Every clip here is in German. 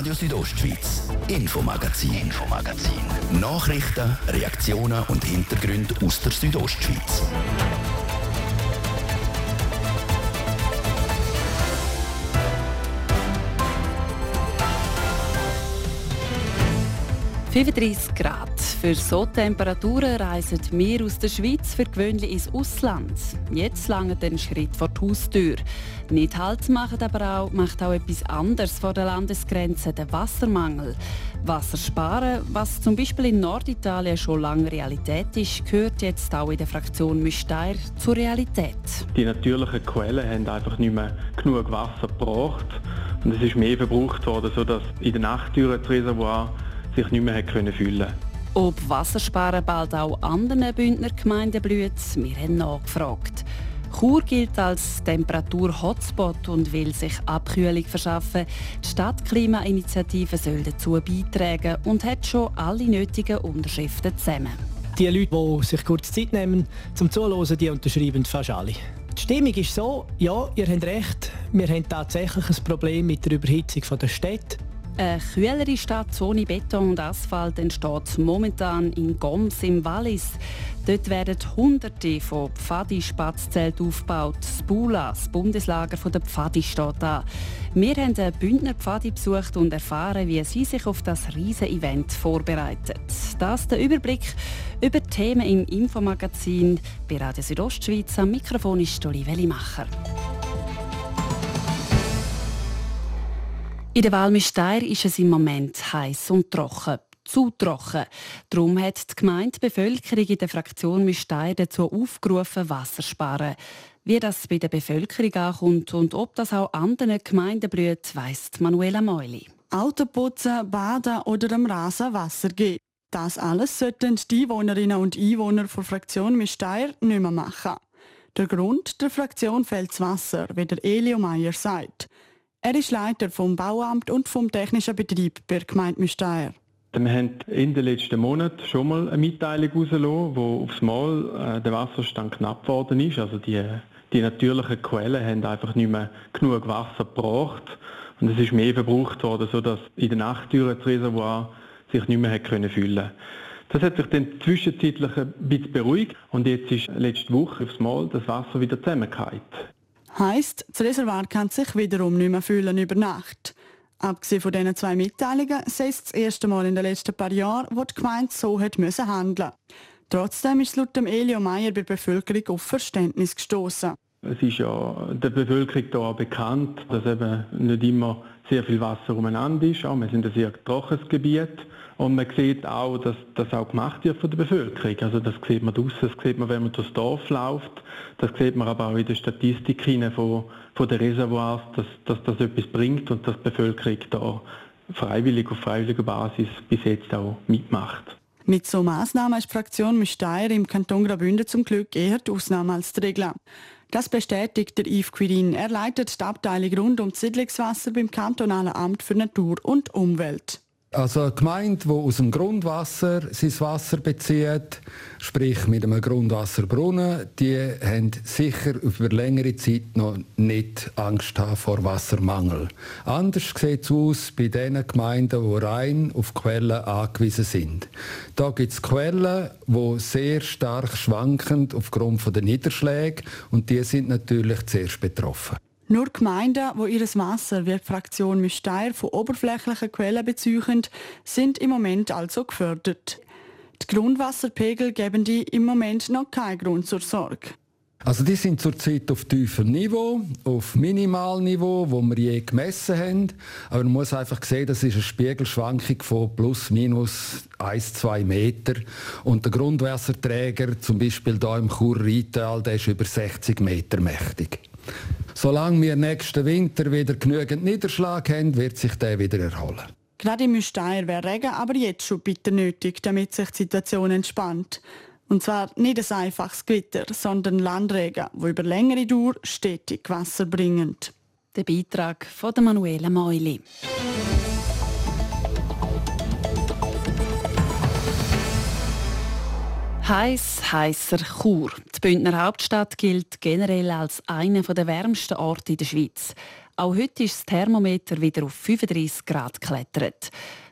Radio Südostschweiz, Infomagazin, Infomagazin. Nachrichten, Reaktionen und Hintergründe aus der Südostschweiz. «35 Grad. Für so Temperaturen reisen wir aus der Schweiz für gewöhnlich ins Ausland. Jetzt lange den Schritt vor die Haustür. Nicht Halt machen aber auch, macht auch etwas anderes vor der Landesgrenze, der Wassermangel. Wasser sparen, was zum Beispiel in Norditalien schon lange Realität ist, gehört jetzt auch in der Fraktion Müsteir zur Realität. Die natürlichen Quellen haben einfach nicht mehr genug Wasser gebracht und es ist mehr verbraucht worden, sodass in der Nachttüre das Reservoir sich nicht mehr füllen konnte. Ob Wassersparen bald auch anderen Bündner Gemeinden blüht, wir haben nachgefragt. Chur gilt als Temperatur-Hotspot und will sich Abkühlung verschaffen. Die Stadtklimainitiative soll dazu beitragen und hat schon alle nötigen Unterschriften zusammen. Die Leute, die sich kurz Zeit nehmen zum Zuhören, die unterschreiben fast alle. Die Stimmung ist so, ja, ihr habt recht, wir haben tatsächlich ein Problem mit der Überhitzung der Städte. Eine kühlere Stadt ohne Beton und Asphalt entsteht momentan in Goms im Wallis. Dort werden Hunderte von Pfadi-Spatzzelten aufgebaut. Das Bula, das Bundeslager der Pfadi, steht da. Wir haben einen Bündner Pfadi besucht und erfahren, wie sie sich auf das riesige Event vorbereitet. Das der Überblick über Themen im Infomagazin bei Radio Südostschweiz. Am Mikrofon ist Olive Wellimacher. In der Walmisteir ist es im Moment heiß und trocken. Zu trocken. Darum hat die Gemeinde die Bevölkerung in der Fraktion Müsteir dazu aufgerufen, Wasser zu sparen. Wie das bei der Bevölkerung ankommt und ob das auch anderen Gemeinden blüht, weiss Manuela Meuli. Autoputzen, Baden oder am Rasen Wasser geben. Das alles sollten die Einwohnerinnen und Einwohner der Fraktion Müsteir nicht mehr machen. Der Grund der Fraktion fehlt das Wasser, wie der Elio Meier sagt. Er ist Leiter vom Bauamt und vom technischen Betrieb bei der Gemeinde Müsteier. Wir haben in den letzten Monaten schon mal eine Mitteilung herausgelassen, wo aufs Mal äh, der Wasserstand knapp geworden ist. Also die, die natürlichen Quellen haben einfach nicht mehr genug Wasser gebracht. Und es ist mehr verbraucht worden, sodass in der Nachttüre das Reservoir sich nicht mehr füllen konnte. Das hat sich dann zwischenzeitlich ein bisschen beruhigt und jetzt ist letzte Woche aufs Mal das Wasser wieder zusammengefallen. Heisst, das Reservoir kann sich wiederum nicht mehr füllen über Nacht. Abgesehen von diesen zwei Mitteilungen sei es das erste Mal in den letzten paar Jahren, wo die Gemeinde so hat müssen handeln Trotzdem ist laut Elio Meyer bei der Bevölkerung auf Verständnis gestoßen. Es ist ja der Bevölkerung hier bekannt, dass eben nicht immer sehr viel Wasser umeinander ist. Auch wir sind ein sehr trockenes Gebiet. Und man sieht auch, dass das auch gemacht wird von der Bevölkerung. Also das sieht man draussen, das sieht man, wenn man durchs Dorf läuft. Das sieht man aber auch in der Statistik von, von den Reservoirs, dass, dass das etwas bringt und dass die Bevölkerung da freiwillig auf freiwilliger Basis bis jetzt auch mitmacht. Mit so Maßnahmen ist die Fraktion Müsteier im Kanton Graubünden zum Glück eher die Ausnahme als die Regel. Das bestätigt der Yves Quirin. Er leitet die Abteilung rund um Siedlungswasser beim Kantonalen Amt für Natur und Umwelt. Also eine Gemeinde, die aus dem Grundwasser sein Wasser bezieht, sprich mit einem Grundwasserbrunnen, die haben sicher über längere Zeit noch nicht Angst vor Wassermangel. Anders sieht es aus bei den Gemeinden, die rein auf Quellen angewiesen sind. Da gibt es Quellen, die sehr stark schwanken aufgrund der Niederschläge und die sind natürlich zuerst betroffen. Nur Gemeinden, wo ihr Wasser wie die Fraktion Müsteir von oberflächlichen Quellen beziehen, sind im Moment also gefördert. Die Grundwasserpegel geben die im Moment noch keinen Grund zur Sorge. Also die sind zurzeit auf tiefem Niveau, auf Minimalniveau, wo wir je gemessen haben. Aber man muss einfach sehen, das ist eine Spiegelschwankung von plus minus 1, 2 Meter. Und der Grundwasserträger, zum Beispiel hier im Chur-Rheintal, der ist über 60 Meter mächtig. Solange wir nächsten Winter wieder genügend Niederschlag haben, wird sich der wieder erholen. Gerade im Müsteier wäre Regen aber jetzt schon bitter nötig, damit sich die Situation entspannt. Und zwar nicht ein einfaches Gewitter, sondern Landregen, wo über längere Dauer stetig Wasser bringen. Der Beitrag von Manuela Meuli. Heiß, heißer Chur. Die Bündner Hauptstadt gilt generell als einer der wärmsten Orte in der Schweiz. Auch heute ist das Thermometer wieder auf 35 Grad geklettert.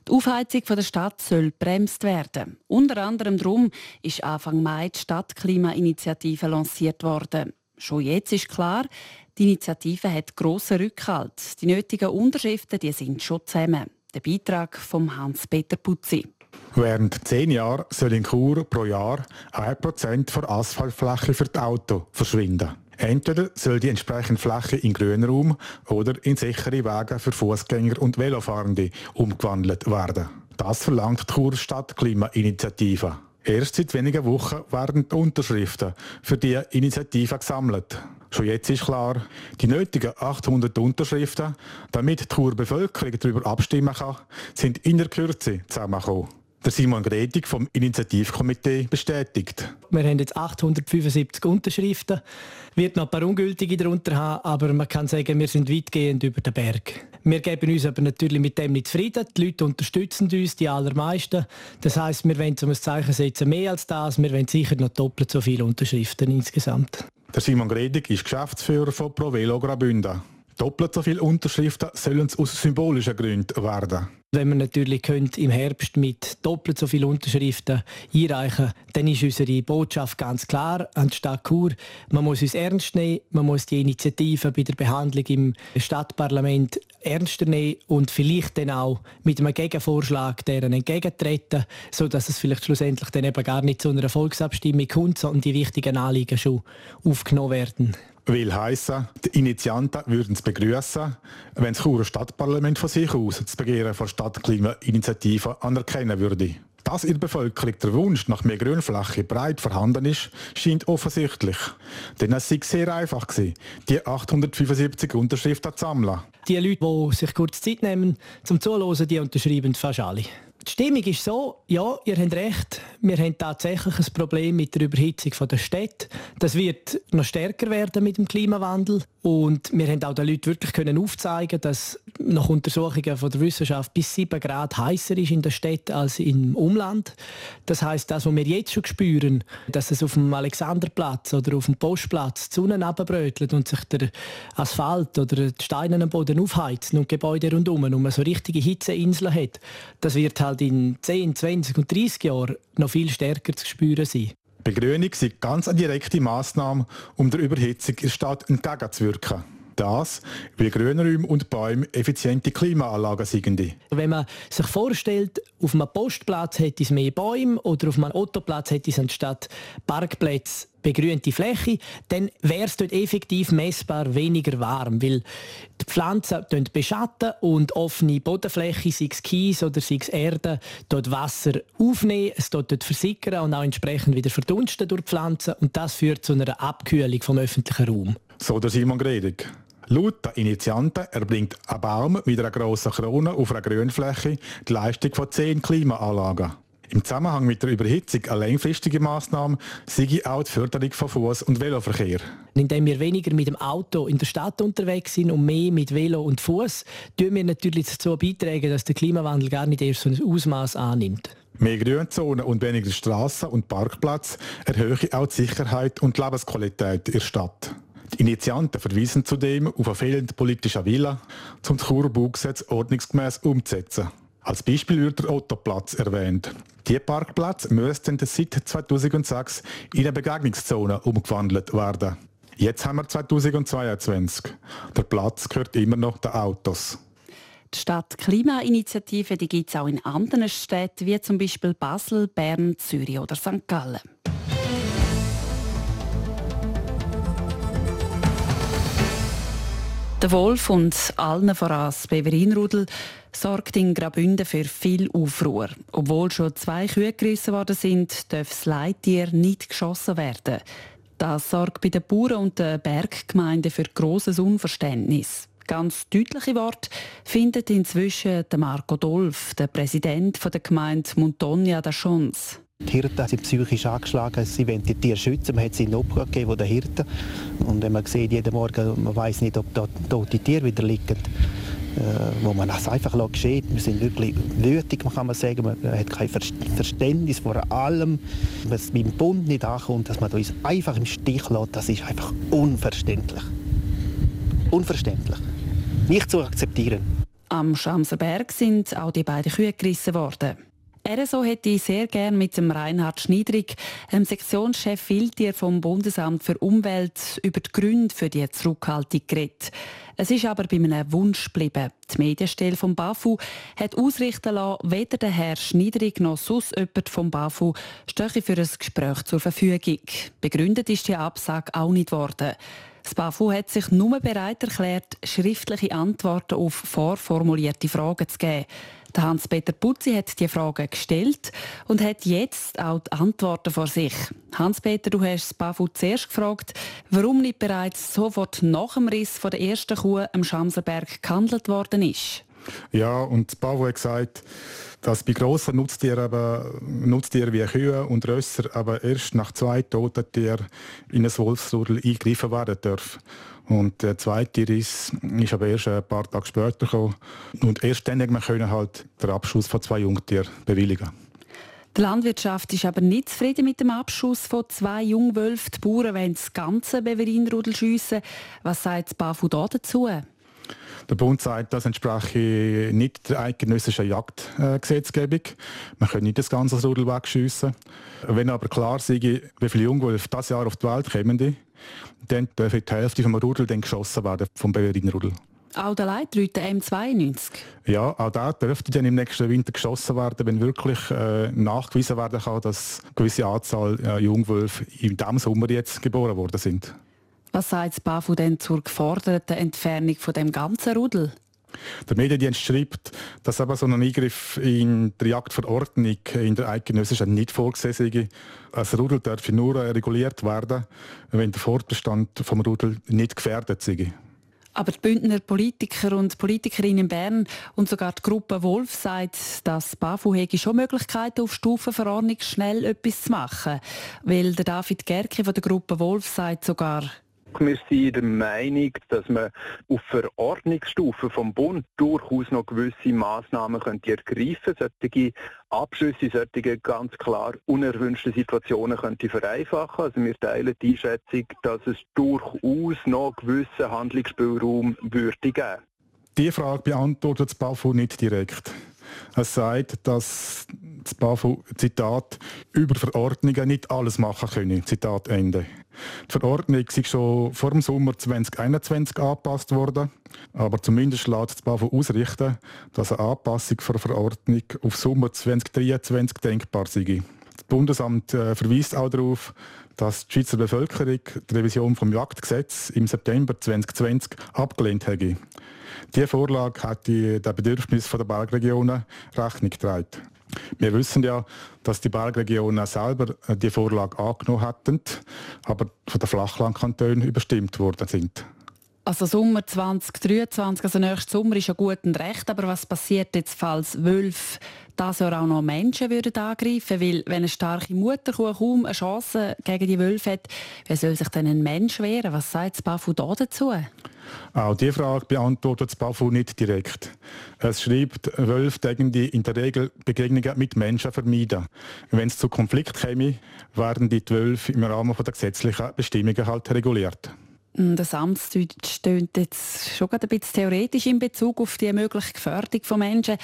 Die Aufheizung der Stadt soll bremst werden. Unter anderem darum ist Anfang Mai die Stadtklimainitiative lanciert worden. Schon jetzt ist klar, die Initiative hat grossen Rückhalt. Die nötigen Unterschriften die sind schon zusammen. Der Beitrag von Hans-Peter Putzi. Während zehn Jahren soll in Chur pro Jahr 1% der Asphaltfläche für die Auto verschwinden. Entweder soll die entsprechende Fläche in Grünraum oder in sichere Wege für Fußgänger und Velofahrende umgewandelt werden. Das verlangt die Churer Stadtklimainitiative. Erst seit wenigen Wochen werden die Unterschriften für die Initiative gesammelt. Schon jetzt ist klar, die nötigen 800 Unterschriften, damit die Churer Bevölkerung darüber abstimmen kann, sind in der Kürze zusammengekommen der Simon Gredig vom Initiativkomitee bestätigt. Wir haben jetzt 875 Unterschriften, wird noch ein paar ungültige darunter haben, aber man kann sagen, wir sind weitgehend über den Berg. Wir geben uns aber natürlich mit dem nicht zufrieden. Die Leute unterstützen uns, die allermeisten. Das heißt, wir wollen zum Zeichen setzen mehr als das. Wir wollen sicher noch doppelt so viele Unterschriften insgesamt. Der Simon Gredig ist Geschäftsführer von ProVelo Graubünden. Doppelt so viele Unterschriften sollen es aus symbolischen Gründen werden. Wenn wir natürlich im Herbst mit doppelt so vielen Unterschriften einreichen dann ist unsere Botschaft ganz klar an die Stadt Chur. Man muss uns ernst nehmen, man muss die Initiative bei der Behandlung im Stadtparlament ernster nehmen und vielleicht dann auch mit einem Gegenvorschlag deren entgegentreten, sodass es vielleicht schlussendlich dann eben gar nicht zu einer Volksabstimmung kommt, sondern die wichtigen Anliegen schon aufgenommen werden will heißen, die Initianten würden es begrüßen, wenn das Churer Stadtparlament von sich aus das Begehren von Stadtklimainitiative anerkennen würde. Dass in der Bevölkerung der Wunsch nach mehr Grünfläche breit vorhanden ist, scheint offensichtlich. Denn es sei sehr einfach gewesen, die 875 Unterschriften zu sammeln. Die Leute, die sich kurz Zeit nehmen zum Zuhören, die unterschreiben fast alle. Die Stimmung ist so, ja, ihr habt recht, wir haben tatsächlich ein Problem mit der Überhitzung der Städte. Das wird noch stärker werden mit dem Klimawandel. Und wir haben auch den Leuten wirklich können aufzeigen, dass nach Untersuchungen von der Wissenschaft bis 7 Grad heißer ist in der Stadt als im Umland. Das heißt, das, was wir jetzt schon spüren, dass es auf dem Alexanderplatz oder auf dem Postplatz die Sonne abbrötelt und sich der Asphalt oder die Steine am Boden aufheizen und Gebäude rundherum und man so richtige Hitzeinseln hat, das wird halt in 10, 20 und 30 Jahren noch viel stärker zu spüren sein. Begrünung ist ganz eine direkte Maßnahme, um der Überhitzung in der Stadt entgegenzuwirken. Das, weil Grünräume und Bäume effiziente Klimaanlagen sind. Wenn man sich vorstellt, auf einem Postplatz hätte es mehr Bäume oder auf einem Autoplatz hätte es anstatt Parkplätze begrünte Fläche, dann wäre es dort effektiv messbar weniger warm, weil die Pflanzen beschatten und offene Bodenfläche, sei es Kies oder sei es Erde, dort Wasser aufnehmen, es dort, dort versickern und auch entsprechend wieder verdunsten durch die Pflanzen und das führt zu einer Abkühlung vom öffentlichen Raum. So der Simon Gredig. Laut der Initianten erbringt ein Baum mit einer grossen Krone auf einer Grünfläche die Leistung von zehn Klimaanlagen. Im Zusammenhang mit der Überhitzung eine langfristige Maßnahme sei auch die Förderung von Fuß- und Veloverkehr. Indem wir weniger mit dem Auto in der Stadt unterwegs sind und mehr mit Velo und Fuß, tun wir natürlich dazu beitragen, dass der Klimawandel gar nicht erst so ein Ausmaß annimmt. Mehr Grünzonen und weniger Straßen und Parkplatz erhöhen auch die Sicherheit und die Lebensqualität in der Stadt. Die Initianten verweisen zudem auf eine fehlende politische Wille, um das Churer Baugesetz ordnungsgemäß umzusetzen. Als Beispiel wird der Ottoplatz erwähnt. Dieser Parkplatz müsste seit 2006 in eine Begegnungszone umgewandelt werden. Jetzt haben wir 2022. Der Platz gehört immer noch den Autos. Die Stadt Klimainitiative gibt es auch in anderen Städten, wie zum Beispiel Basel, Bern, Zürich oder St. Gallen. Der Wolf und allen voran das Beverinrudel sorgt in Graubünden für viel Aufruhr. Obwohl schon zwei Kühe gerissen worden sind, darf das Leittier nicht geschossen werden. Das sorgt bei den Bauern und den Berggemeinden für grosses Unverständnis. Ganz deutliche Worte findet inzwischen Marco Dolf, der Präsident der Gemeinde Montonia da Chance. Die Hirten sind psychisch angeschlagen, sie wollen die Tiere schützen. Man hat sie in Obhut gegeben, den Hirten. Und wenn man sieht, jeden Morgen, man weiß nicht, ob da tote Tiere wieder liegen, äh, wo man das einfach geschieht. Wir sind wirklich wütig, kann man sagen. Man hat kein Verständnis vor allem, was beim Bund nicht ankommt, dass man uns einfach im Stich lässt. Das ist einfach unverständlich. Unverständlich. nicht zu akzeptieren. Am Schamserberg sind auch die beiden Kühe gerissen worden. RSO hätte ich sehr gern mit dem Reinhard Schniedrig, dem Sektionschef Wildtier vom Bundesamt für Umwelt, über die Gründe für die Zurückhaltung geredet. Es ist aber bei einem Wunsch geblieben. Die Medienstelle vom BAFU hat ausrichten lassen, weder der Herr Schniedrig noch sonst jemand vom BAFU stehe für ein Gespräch zur Verfügung. Begründet ist die Absage auch nicht worden. Das BAFU hat sich nur bereit erklärt, schriftliche Antworten auf vorformulierte Fragen zu geben. Hans-Peter Putzi hat die Fragen gestellt und hat jetzt auch die Antworten vor sich. Hans-Peter, du hast das BAFU zuerst gefragt, warum nicht bereits sofort nach dem Riss von der ersten Kuh am Schamserberg gehandelt worden ist. Ja, und das BAFU hat gesagt, dass bei grossen Nutztieren, aber, Nutztieren wie Kühe und Rösser aber erst nach zwei toten Tieren in ein Wolfsrudel eingegriffen werden dürfen. Und der zweite Riss ist aber erst ein paar Tage später gekommen. Und erst dann können wir halt den Abschuss von zwei Jungtieren bewilligen. Die Landwirtschaft ist aber nicht zufrieden mit dem Abschuss von zwei Jungwölfen. Die Bauern wollen das ganze Beverinrudel schiessen. Was sagt das BAFU dazu? Der Bund sagt, das entspreche nicht der eidgenössischen Jagdgesetzgebung. Man kann nicht das ganze Rudel wegschiessen. Wenn aber klar sei, wie viele Jungwölfe dieses Jahr auf die Welt kommen, dann dürfen die Hälfte vom Rudel dann geschossen werden, vom Beverinrudel. Auch der Leitreuter M92? Ja, auch da dürfte dann im nächsten Winter geschossen werden, wenn wirklich äh, nachgewiesen werden kann, dass eine gewisse Anzahl äh, Jungwölfe in diesem Sommer jetzt geboren worden sind. Was sagt das BAFU denn zur geforderten Entfernung von dem ganzen Rudel? Der Mediendienst schreibt, dass aber so ein Eingriff in die Jagdverordnung in der eidgenössischen nicht vorgesehen sei. Ein Rudel darf nur reguliert werden, wenn der Fortbestand vom Rudel nicht gefährdet sei. Aber die Bündner Politiker und Politikerinnen in Bern und sogar die Gruppe Wolf sagt, dass BAFU hätte schon Möglichkeiten auf Stufenverordnung schnell etwas zu machen. Weil der David Gerke von der Gruppe Wolf sagt sogar, wir sind der Meinung, dass man auf Verordnungsstufe vom Bund durchaus noch gewisse Massnahmen könnte ergreifen könnte, solche Abschlüsse, solche ganz klar unerwünschte Situationen könnte vereinfachen. Also wir teilen die Einschätzung, dass es durchaus noch gewissen Handlungsspielraum würde geben. Die Frage beantwortet das BAFU nicht direkt. Es sagt, dass das BAFU, Zitat, über Verordnungen nicht alles machen können. Zitat Ende. Die Verordnung ist schon vor dem Sommer 2021 angepasst worden, aber zumindest lässt das BAFU ausrichten, dass eine Anpassung der Verordnung auf Sommer 2023 denkbar sei. Das Bundesamt äh, verweist auch darauf, dass die Schweizer Bevölkerung die Revision vom Jagdgesetz im September 2020 abgelehnt hätte. Diese Vorlage hat den Bedürfnissen der Bergregionen Rechnung getragen. Wir wissen ja, dass die Bergregionen selber die Vorlage angenommen hatten, aber von den Flachlandkantonen überstimmt worden sind. Also Sommer 2023, also nächstes Sommer ist ja gut und recht, aber was passiert jetzt, falls Wölfe das Jahr auch noch Menschen würden angreifen Weil wenn eine starke Mutterkuh kaum eine Chance gegen die Wölfe hat, wie soll sich denn ein Mensch wehren? Was sagt das BAFU da dazu? Auch diese Frage beantwortet das BAFU nicht direkt. Es schreibt, Wölfe die in der Regel Begegnungen mit Menschen vermeiden. Wenn es zu Konflikt käme, werden die Wölfe im Rahmen der gesetzlichen Bestimmungen halt reguliert. Mm, das Amtsdeutsch stöhnt jetzt schon ein bisschen theoretisch in Bezug auf die mögliche Gefährdung von Menschen.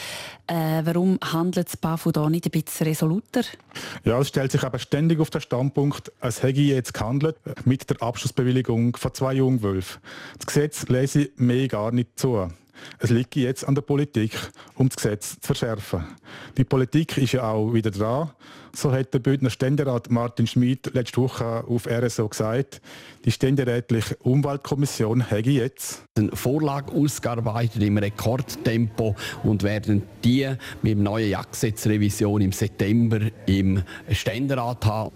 Äh, warum handelt das BAFU da nicht ein bisschen resoluter? Ja, es stellt sich aber ständig auf den Standpunkt, es hätte jetzt gehandelt mit der Abschlussbewilligung von zwei Jungwölfen. Das Gesetz lese ich mir gar nicht zu. Es liegt jetzt an der Politik, um das Gesetz zu verschärfen. Die Politik ist ja auch wieder dran. So hat der Bündner Ständerat Martin Schmid letzte Woche auf RSO gesagt, die ständerätliche Umweltkommission hätte jetzt eine Vorlage ausgearbeitet im Rekordtempo und werden die mit dem neuen Jagdgesetzrevision im September im Ständerat haben.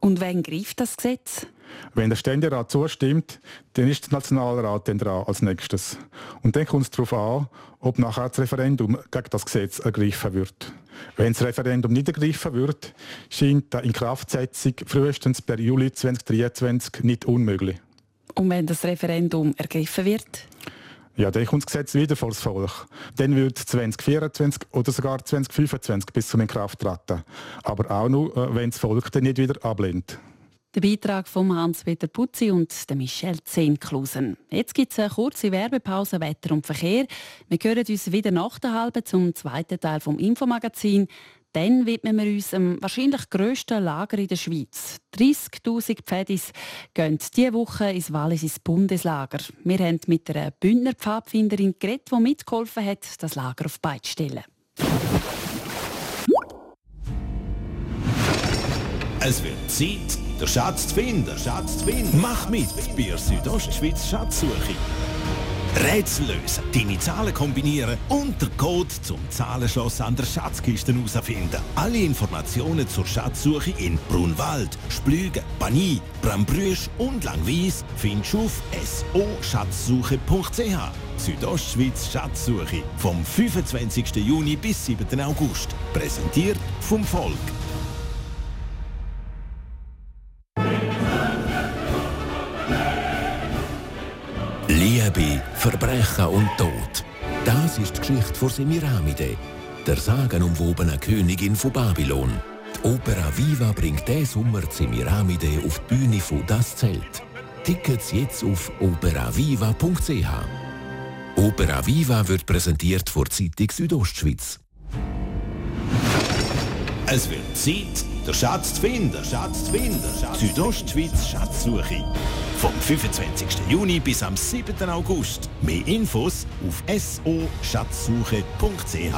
Und wann greift das Gesetz? Wenn der Ständerat zustimmt, dann ist der Nationalrat dann dran als nächstes. Und dann kommt es darauf an, ob nachher das Referendum gegen das Gesetz ergriffen wird. Wenn das Referendum nicht ergriffen wird, scheint die Inkraftsetzung frühestens per Juli 2023 nicht unmöglich. Und wenn das Referendum ergriffen wird? Ja, dann kommt das Gesetz wieder vor das Volk. Dann wird 2024 oder sogar 2025 bis zum Inkrafttreten. Aber auch nur, äh, wenn das Volk dann nicht wieder ablehnt. Der Beitrag von Hans-Peter Putzi und Michelle Zehnklusen. Jetzt gibt es eine kurze Werbepause Wetter und Verkehr. Wir hören uns wieder nach der halben zum zweiten Teil vom Infomagazin. Dann widmen wir uns dem wahrscheinlich grössten Lager in der Schweiz. 30'000 Pfadis gehen diese Woche ins Wallis ins Bundeslager. Wir haben mit einer Bündner Pfadfinderin geredet, die mitgeholfen hat, das Lager auf Beine zu stellen. Es wird Zeit, den Schatz zu finden. Schatz zu finden. Mach mit bei der Südostschweiz Schatzsuche. Rätsel lösen, deine Zahlen kombinieren und den Code zum Zahlenschloss an der Schatzkiste herausfinden. Alle Informationen zur Schatzsuche in Brunwald, Splügen, Bani, Brambrüsch und Langwies findest du auf so-schatzsuche.ch. Südostschweiz Schatzsuche vom 25. Juni bis 7. August. Präsentiert vom Volk. Verbrechen und Tod. Das ist die Geschichte von Semiramide, der sagenumwobenen Königin von Babylon. Die Opera Viva bringt diesen Sommer Semiramide auf die Bühne von Das Zelt. Tickets jetzt auf operaviva.ch. Opera Viva wird präsentiert vor Zeitung Südostschweiz. Es wird Zeit, den Schatz zu finden. Schatz zu finden. Südostschweiz Schatzsuche. Vom 25. Juni bis am 7. August. Mehr Infos auf so-schatzsuche.ch.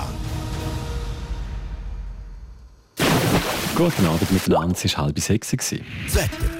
Guten Abend miteinander, es war halb sechs. Das Wetter.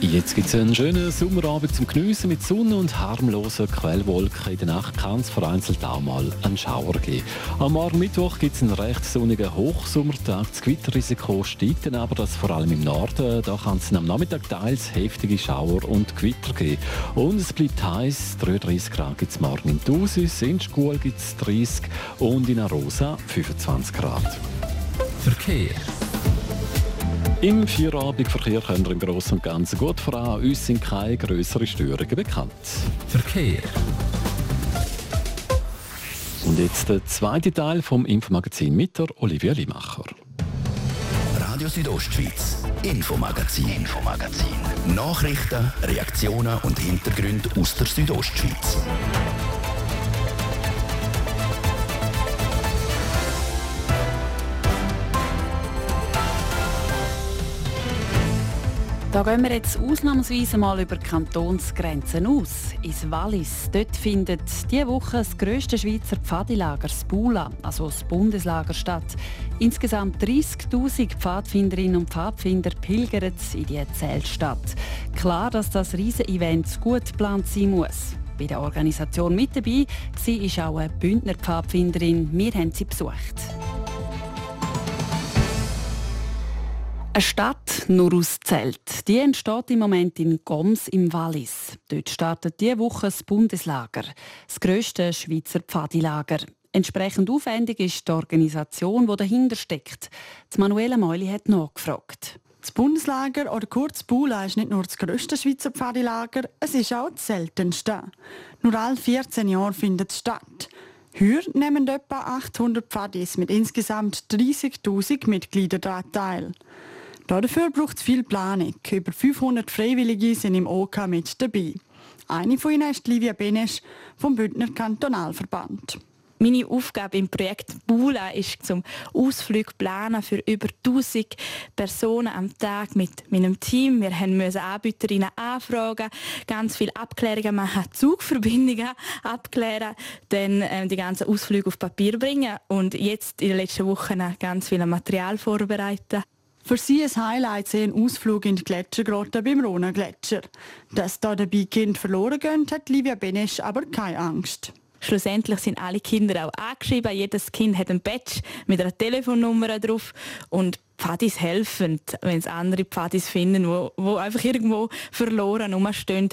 Jetzt gibt es einen schönen Sommerabend zum Geniessen mit Sonne und harmlosen Quellwolken. In der Nacht kann es vereinzelt auch mal einen Schauer geben. Am Morgen Mittwoch gibt es einen recht sonnigen Hochsommertag. Das Gewitterrisiko steigt dann aber, dass vor allem im Norden, da kann es am Nachmittag teils heftige Schauer und Gewitter geben. Und es bleibt heiß, 33 Grad gibt es morgen in Thusis, in Schkuhl gibt es 30 und in Arosa 25 Grad. Verkehr. Im Feierabendverkehr können wir im Großen und Ganzen gut voran. Uns sind keine größeren Störungen bekannt. Verkehr. Und jetzt der zweite Teil vom Infomagazin mit der Olivia Limacher. Radio Südostschweiz, Infomagazin, Infomagazin. Nachrichten, Reaktionen und Hintergründe aus der Südostschweiz. Da gehen wir jetzt ausnahmsweise mal über Kantonsgrenzen aus. Ins Wallis. Dort findet diese Woche das grösste Schweizer Pfadilager, das Bula, also das Bundeslager, statt. Insgesamt 30.000 Pfadfinderinnen und Pfadfinder pilgern in die Zeltstadt. Klar, dass das Riesen-Event gut geplant sein muss. Bei der Organisation mit dabei war auch eine Bündner Pfadfinderin. Wir haben sie besucht. Eine Stadt nur aus Zelt. Die entsteht im Moment in Goms im Wallis. Dort startet diese Woche das Bundeslager, das grösste Schweizer Pfadilager. Entsprechend aufwendig ist die Organisation, die dahinter steckt. Die Manuela Meuli hat nachgefragt. Das Bundeslager oder kurz Bula ist nicht nur das grösste Schweizer Pfadilager, es ist auch das seltenste. Nur alle 14 Jahre findet es statt. Hier nehmen etwa 800 Pfadis mit insgesamt 30.000 Mitgliedern teil. Dafür braucht es viel Planung. Über 500 Freiwillige sind im OK mit dabei. Eine von ihnen ist Livia Benesch vom Bündner Kantonalverband. Meine Aufgabe im Projekt Bula ist zum Ausflug planen für über 1000 Personen am Tag mit meinem Team. Wir mussten Anbieterinnen anfragen, ganz viele Abklärungen machen, Zugverbindungen abklären, dann äh, die ganzen Ausflüge auf Papier bringen und jetzt in den letzten Wochen ganz viel Material vorbereiten. Für sie ein Highlight ein Ausflug in die Gletschergrotte beim Rhone-Gletscher. Dass da dabei Kinder verloren gehen, hat Livia Benesch aber keine Angst. Schlussendlich sind alle Kinder auch angeschrieben. Jedes Kind hat ein Badge mit einer Telefonnummer drauf und Pfadis helfen, wenn es andere Pfadis finden, wo, wo einfach irgendwo verloren rumstehen.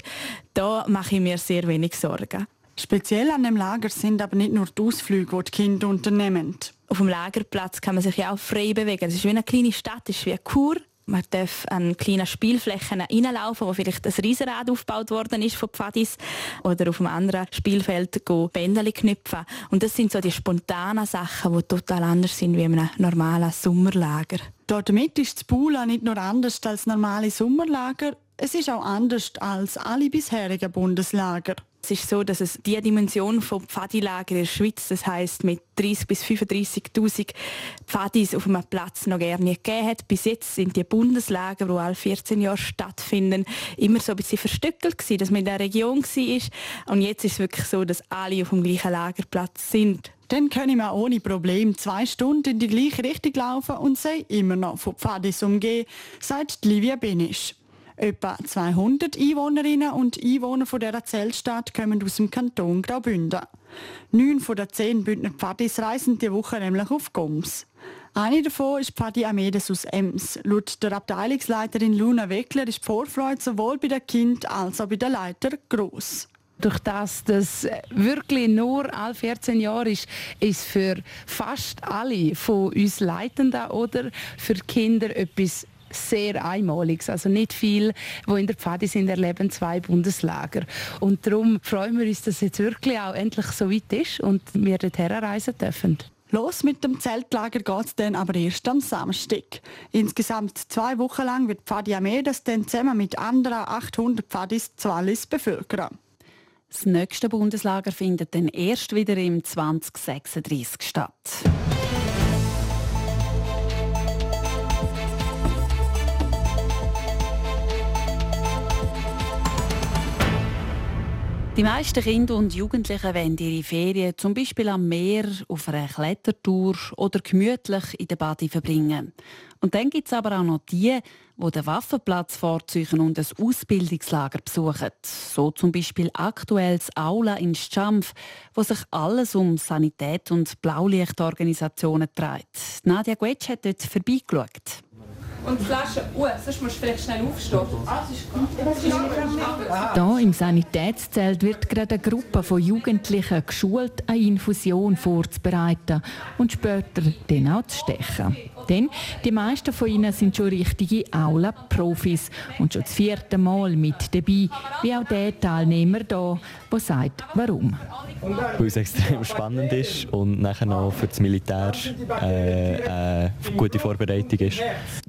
Da mache ich mir sehr wenig Sorgen. Speziell an dem Lager sind aber nicht nur die Ausflüge, die die Kinder unternehmen. Auf dem Lagerplatz kann man sich ja auch frei bewegen. Es ist wie eine kleine Stadt, es ist wie eine Kur Man darf an kleinen Spielflächen reinlaufen, wo vielleicht ein Riesenrad aufgebaut worden ist von Pfadis oder auf einem anderen Spielfeld Bändchen knüpfen. Und das sind so die spontanen Sachen, die total anders sind wie in einem normalen Sommerlager. Damit ist das Bula nicht nur anders als normale Sommerlager, es ist auch anders als alle bisherigen Bundeslager. Es ist so, dass es die Dimension von Pfadilager in der Schweiz, das heißt mit 30 bis 35.000 Pfadis auf einem Platz noch gar nicht gegeben hat. Bis jetzt sind die Bundeslager, die alle 14 Jahre stattfinden, immer so ein bisschen verstückelt gewesen, dass man in der Region war. Und jetzt ist es wirklich so, dass alle auf dem gleichen Lagerplatz sind. Dann können wir ohne Problem zwei Stunden in die gleiche Richtung laufen und sei immer noch von Pfadis umgehen, sagt Livia Benisch. Etwa 200 Einwohnerinnen und Einwohner von dieser Zeltstadt kommen aus dem Kanton Graubünden. Neun von den zehn Bündner Pfadis reisen diese Woche nämlich auf Goms. Eine davon ist Pfadi Amedes aus Ems. Laut der Abteilungsleiterin Luna Weckler ist die Vorfreude sowohl bei den Kindern als auch bei den Leitern gross. Durch das das wirklich nur alle 14 Jahre ist, ist für fast alle von uns Leitenden oder für Kinder etwas sehr Einmaliges. Also nicht viel, wo in der Pfadi sind, erleben zwei Bundeslager. Und darum freuen wir uns, dass jetzt wirklich auch endlich so weit ist und wir dorthin reisen dürfen. Los mit dem Zeltlager geht es dann aber erst am Samstag. Insgesamt zwei Wochen lang wird Pfadi Amedes dann zusammen mit anderen 800 Pfadis Zwallis bevölkern. Das nächste Bundeslager findet dann erst wieder im 2036 statt. Die meisten Kinder und Jugendlichen wollen ihre Ferien zum Beispiel am Meer, auf einer Klettertour oder gemütlich in der Bade verbringen. Und dann gibt es aber auch noch die, die den Waffenplatz vorzeigen und ein Ausbildungslager besuchen. So zum Beispiel aktuell das Aula in Schampf, wo sich alles um Sanität und Blaulichtorganisationen dreht. Nadia Guetsch hat dort vorbeigeschaut. Und die Flasche, uh, sonst musst du vielleicht schnell aufstehen. Ah, das ist gut. Hier im Sanitätszelt wird gerade eine Gruppe von Jugendlichen geschult, eine Infusion vorzubereiten und später dann auch zu stechen. Denn die meisten von ihnen sind schon richtige Aula-Profis und schon das vierte Mal mit dabei, wie auch der Teilnehmer hier, der sagt, warum. Weil es extrem spannend ist und nachher noch für das Militär äh, eine gute Vorbereitung ist.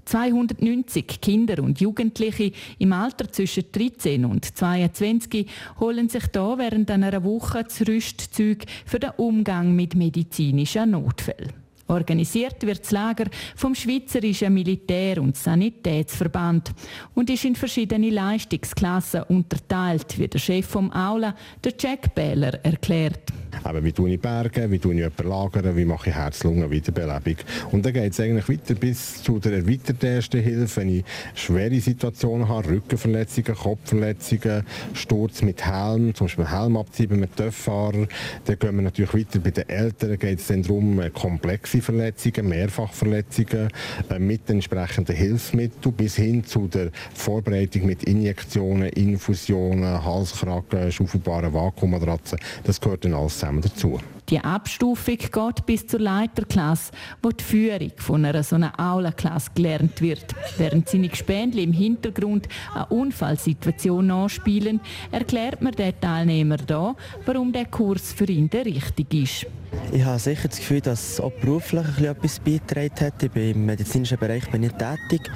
290 Kinder und Jugendliche im Alter zwischen 13 und 22 holen sich hier während einer Woche das Rüstzeug für den Umgang mit medizinischen Notfällen. Organisiert wird das Lager vom Schweizerischen Militär- und Sanitätsverband und ist in verschiedene Leistungsklassen unterteilt, wie der Chef vom Aula, der Jack Bähler, erklärt. Aber wie tue ich Berge, wie tue ich jemanden lagern, wie mache ich Herz-Lungen-Wiederbelebung. Und dann geht es eigentlich weiter bis zu der erweiterten Ersten Hilfe, wenn ich schwere Situationen habe, Rückenverletzungen, Kopfverletzungen, Sturz mit Helm, zum Beispiel Helm abziehen mit Töfffahrer. Dann gehen wir natürlich weiter bei den Eltern, geht es dann darum, komplexe Verletzungen, Mehrfachverletzungen äh, mit entsprechenden Hilfsmitteln bis hin zu der Vorbereitung mit Injektionen, Infusionen, Halskragen, schaufelbaren Vakuummatratzen. Das gehört dann alles zusammen dazu. Die Abstufung geht bis zur Leiterklasse, wo die Führung von einer so einer Aula-Klasse gelernt wird. Während seine Gespendli im Hintergrund eine Unfallsituation nachspielen, erklärt mir der Teilnehmer da, warum der Kurs für ihn der richtige ist. Ich habe sicher das Gefühl, dass es auch beruflich etwas beigetragen hat. Ich bin im medizinischen Bereich bin ich tätig.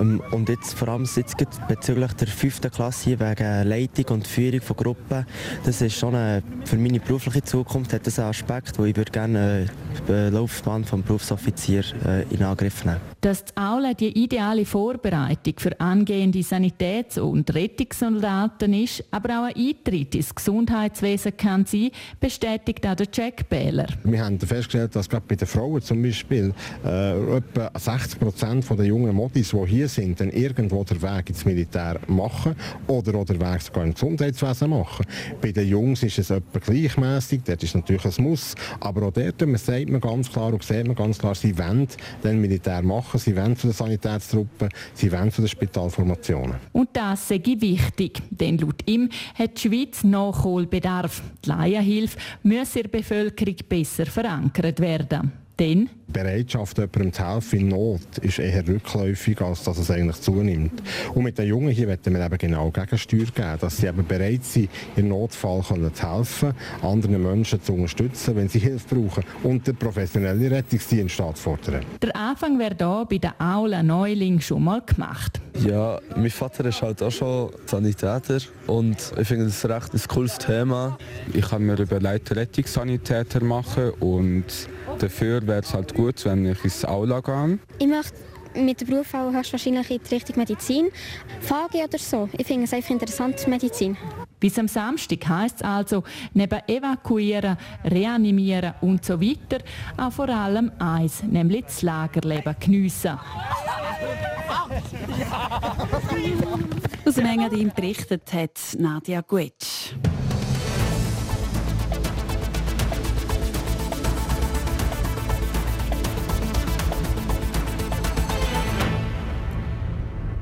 Ähm, und jetzt vor allem jetzt bezüglich der fünften Klasse wegen Leitung und Führung von Gruppen, das ist schon eine, für meine berufliche Zukunft hat das einen Aspekt, wo ich würde gerne äh, die Laufbahn vom Berufsoffizier äh, in Angriff nehmen. Dass die Aula die ideale Vorbereitung für angehende Sanitäts- und Rettungssoldaten ist, aber auch ein Eintritt ins Gesundheitswesen kann sein, bestätigt auch der Jack Bähler. Wir haben festgestellt, dass gerade bei den Frauen zum Beispiel äh, etwa 60 Prozent der jungen Modis, die hier sind, dann irgendwo den Weg ins Militär machen oder, oder den Weg sogar im Gesundheitswesen machen. Bei den Jungs ist es etwa gleichmäßig, dort ist natürlich ein Muss, aber auch dort man sagt man ganz klar und sieht man ganz klar, sie wollen den Militär machen, sie wollen für die Sanitätstruppen, sie wollen für die Spitalformationen. Und das sei wichtig, denn laut ihm hat die Schweiz Nachholbedarf. Die Laienhilfe muss der Bevölkerung besser verankert werden. Denn Bereitschaft, jemandem zu helfen in Not, ist eher rückläufig, als dass es eigentlich zunimmt. Und mit den Jungen hier wollen wir eben genau Gegensteuer geben, dass sie eben bereit sind, im Notfall können zu helfen, anderen Menschen zu unterstützen, wenn sie Hilfe brauchen und den professionellen Rettungsdienst fordern. Der Anfang wäre hier bei der Aula Neuling schon mal gemacht. Ja, mein Vater ist halt auch schon Sanitäter und ich finde das recht ein cooles Thema. Ich habe mir überlegt, Rettungssanitäter machen und dafür wäre es halt gut, wenn ich ins Aula gehe. Ich möchte mit dem Beruf auch wahrscheinlich in die Richtung Medizin. FAGE oder so. Ich finde es einfach interessant, Medizin. Bis am Samstag heisst es also, neben Evakuieren, Reanimieren und so weiter, auch vor allem eins, nämlich das Lagerleben geniessen. Aus dem Engadin berichtet hat Nadia Guetsch.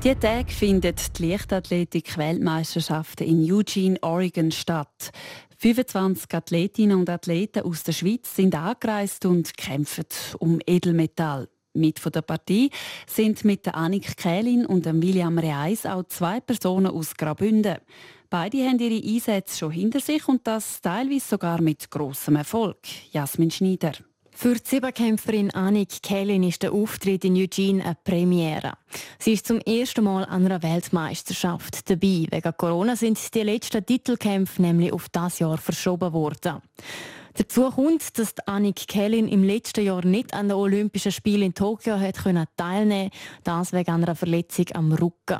Die Tage findet die Leichtathletik-Weltmeisterschaften in Eugene, Oregon statt. 25 Athletinnen und Athleten aus der Schweiz sind angereist und kämpfen um Edelmetall. Mit von der Partie sind mit der Annik Kählin und dem William Reis auch zwei Personen aus Graubünden. Beide haben ihre Einsätze schon hinter sich und das teilweise sogar mit großem Erfolg. Jasmin Schneider. Für die Siebenkämpferin Annik Kellin ist der Auftritt in Eugene eine Premiere. Sie ist zum ersten Mal an einer Weltmeisterschaft dabei. Wegen Corona sind die letzten Titelkämpfe nämlich auf das Jahr verschoben worden. Dazu kommt, dass Annik Kellin im letzten Jahr nicht an den Olympischen Spielen in Tokio hat teilnehmen das wegen einer Verletzung am Rücken.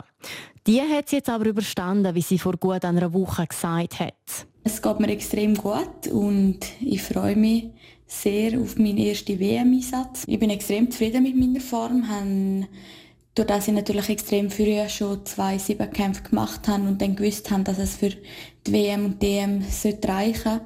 Die hat sie jetzt aber überstanden, wie sie vor gut einer Woche gesagt hat. Es geht mir extrem gut und ich freue mich sehr auf meinen ersten WM-Einsatz. Ich bin extrem zufrieden mit meiner Form. Habe, durch das ich natürlich extrem früh schon zwei Siebenkämpfe gemacht habe und dann gewusst habe, dass es für die WM und DM reichen sollte,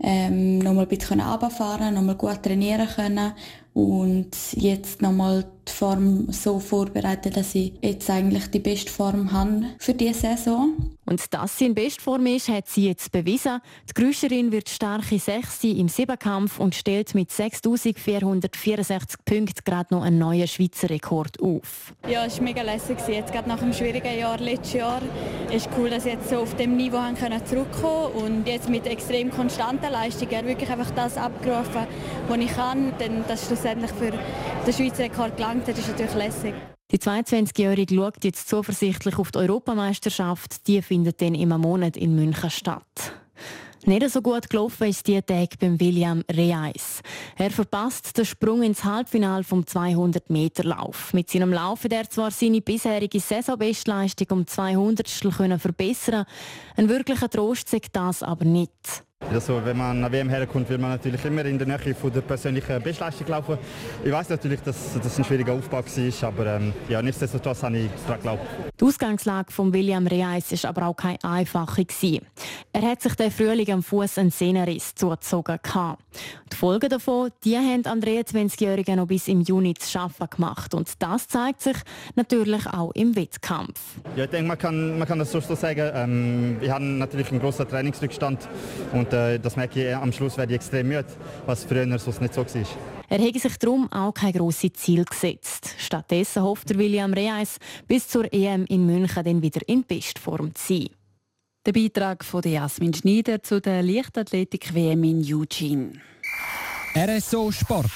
ähm, nochmal ein bisschen runterfahren, nochmal gut trainieren können und jetzt nochmal die Form so vorbereitet, dass ich jetzt eigentlich die beste Form habe für diese Saison. Und dass sie in Bestform ist, hat sie jetzt bewiesen. Die Grüscherin wird starke Sechste im Siebenkampf und stellt mit 6'464 Punkten gerade noch einen neuen Schweizer Rekord auf. Ja, es war mega lässig. Jetzt gerade nach dem schwierigen Jahr letztes Jahr ist cool, dass ich jetzt so auf dem Niveau zurückkommen und jetzt mit extrem konstanter Leistung wirklich einfach das abgerufen, was ich kann. Denn das schlussendlich für den Schweizer Rekord gelangt hat, ist natürlich lässig. Die 22-Jährige schaut jetzt zuversichtlich auf die Europameisterschaft. Die findet dann im Monat in München statt. Nicht so gut gelaufen ist die Tag beim William Reis. Er verpasst den Sprung ins Halbfinale vom 200 Meter Lauf. Mit seinem Lauf hat er zwar seine bisherige Saisonbestleistung um 200 verbessern. Ein wirklicher Trost sagt das aber nicht. Also, wenn man an WM herkommt, will man natürlich immer in der Nähe von der persönlichen Bestleistung laufen. Ich weiß natürlich, dass das ein schwieriger Aufbau war, aber ähm, ja, nichtsdestotrotz habe ich daran geglaubt. Die Ausgangslage von William Reis war aber auch keine einfache. Er hat sich den Frühling am Fuß einen Sehnenriss zugezogen. Die Folgen davon die haben an 23-Jährigen noch bis im Juni zu arbeiten gemacht. Und das zeigt sich natürlich auch im Wettkampf. Ja, ich denke, man kann, man kann das so sagen. Ähm, wir haben natürlich einen großen Trainingsrückstand und und äh, das merke ich, am Schluss werde ich extrem müde, was früher sonst nicht so war. Er hätte sich darum auch kein grosses Ziel gesetzt. Stattdessen hofft William Reis, bis zur EM in München dann wieder in Bestform zu sein. Der Beitrag von Jasmin Schneider zu der Leichtathletik-WM in Eugene. RSO Sport.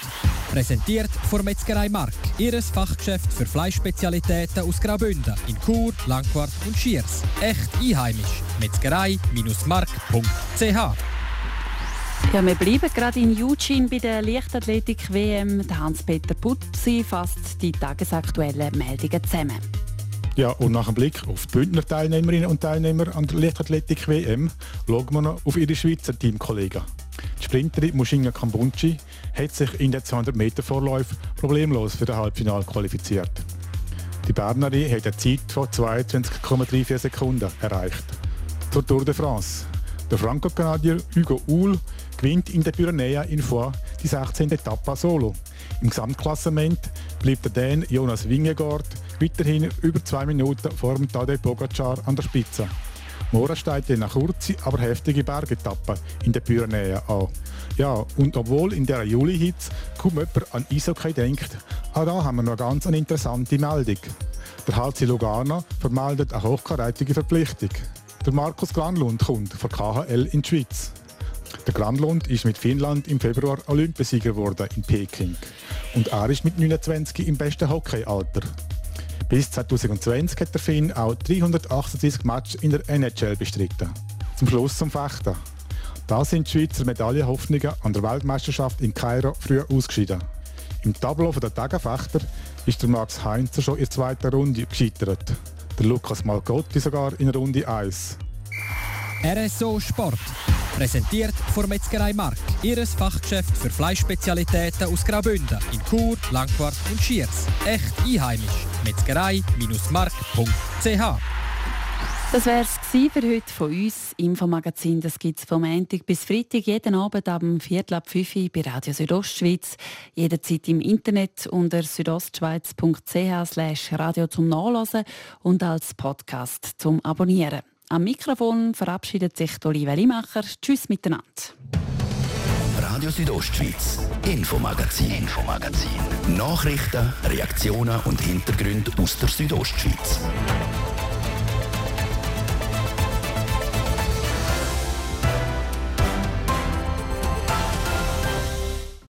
Präsentiert von Metzgerei Mark. Ihres Fachgeschäft für Fleischspezialitäten aus Graubünden in Chur, Langquart und Schiers. Echt einheimisch. Metzgerei-mark.ch ja, wir bleiben gerade in Eugene bei der Leichtathletik-WM. Hans-Peter Putzi fasst die tagesaktuellen Meldungen zusammen. Ja, und nach dem Blick auf die Bündner Teilnehmerinnen und Teilnehmer an der Leichtathletik-WM schauen wir noch auf ihre Schweizer Teamkollegen. Die Sprinterin Mushinga Kambunchi hat sich in den 200 Meter Vorlauf problemlos für das Halbfinale qualifiziert. Die Bernerin hat eine Zeit von 22,34 Sekunden erreicht. Zur Tour de France. Der Franco-Kanadier Hugo Uhl gewinnt in der Pyrenäen in vor die 16. Etappe solo. Im Gesamtklassement bleibt der Dän Jonas Wingegaard weiterhin über zwei Minuten vor dem Tadej Pogacar an der Spitze. Morgen steht eine kurze, aber heftige Bergetappe in den Pyrenäen an. Ja, und obwohl in dieser Juli-Hitze kaum jemand an Eishockey denkt, auch da haben wir noch ganz eine interessante Meldung. Der HC Lugano vermeldet eine hochkarätige Verpflichtung. Der Markus Granlund kommt von KHL in die Schweiz. Der Granlund ist mit Finnland im Februar Olympiasieger geworden in Peking. Und er ist mit 29 im besten Hockeyalter. Bis 2020 hat der Finn auch 338 Matches in der NHL bestritten. Zum Schluss zum Fechten. Da sind die Schweizer Medaillenhoffnungen an der Weltmeisterschaft in Kairo früh ausgeschieden. Im Tableau der Tagenfechter ist der Max Heinzer schon in der zweiten Runde gescheitert. Der Lukas Malgotti sogar in Runde 1. RSO Sport. Präsentiert von Metzgerei Mark. Ihres Fachgeschäft für Fleischspezialitäten aus Graubünden in Chur, Langquart und Schiers. Echt einheimisch. Metzgerei-mark.ch das wäre es für heute von uns. Infomagazin, das gibt es vom Montag bis Freitag, jeden Abend am Viertel ab 5 Uhr bei Radio Südostschweiz. Jederzeit im Internet unter südostschweiz.ch radio zum Nachlesen und als Podcast zum Abonnieren. Am Mikrofon verabschiedet sich Olivia Limacher. Tschüss miteinander. Radio Südostschweiz, Infomagazin, Infomagazin. Nachrichten, Reaktionen und Hintergründe aus der Südostschweiz.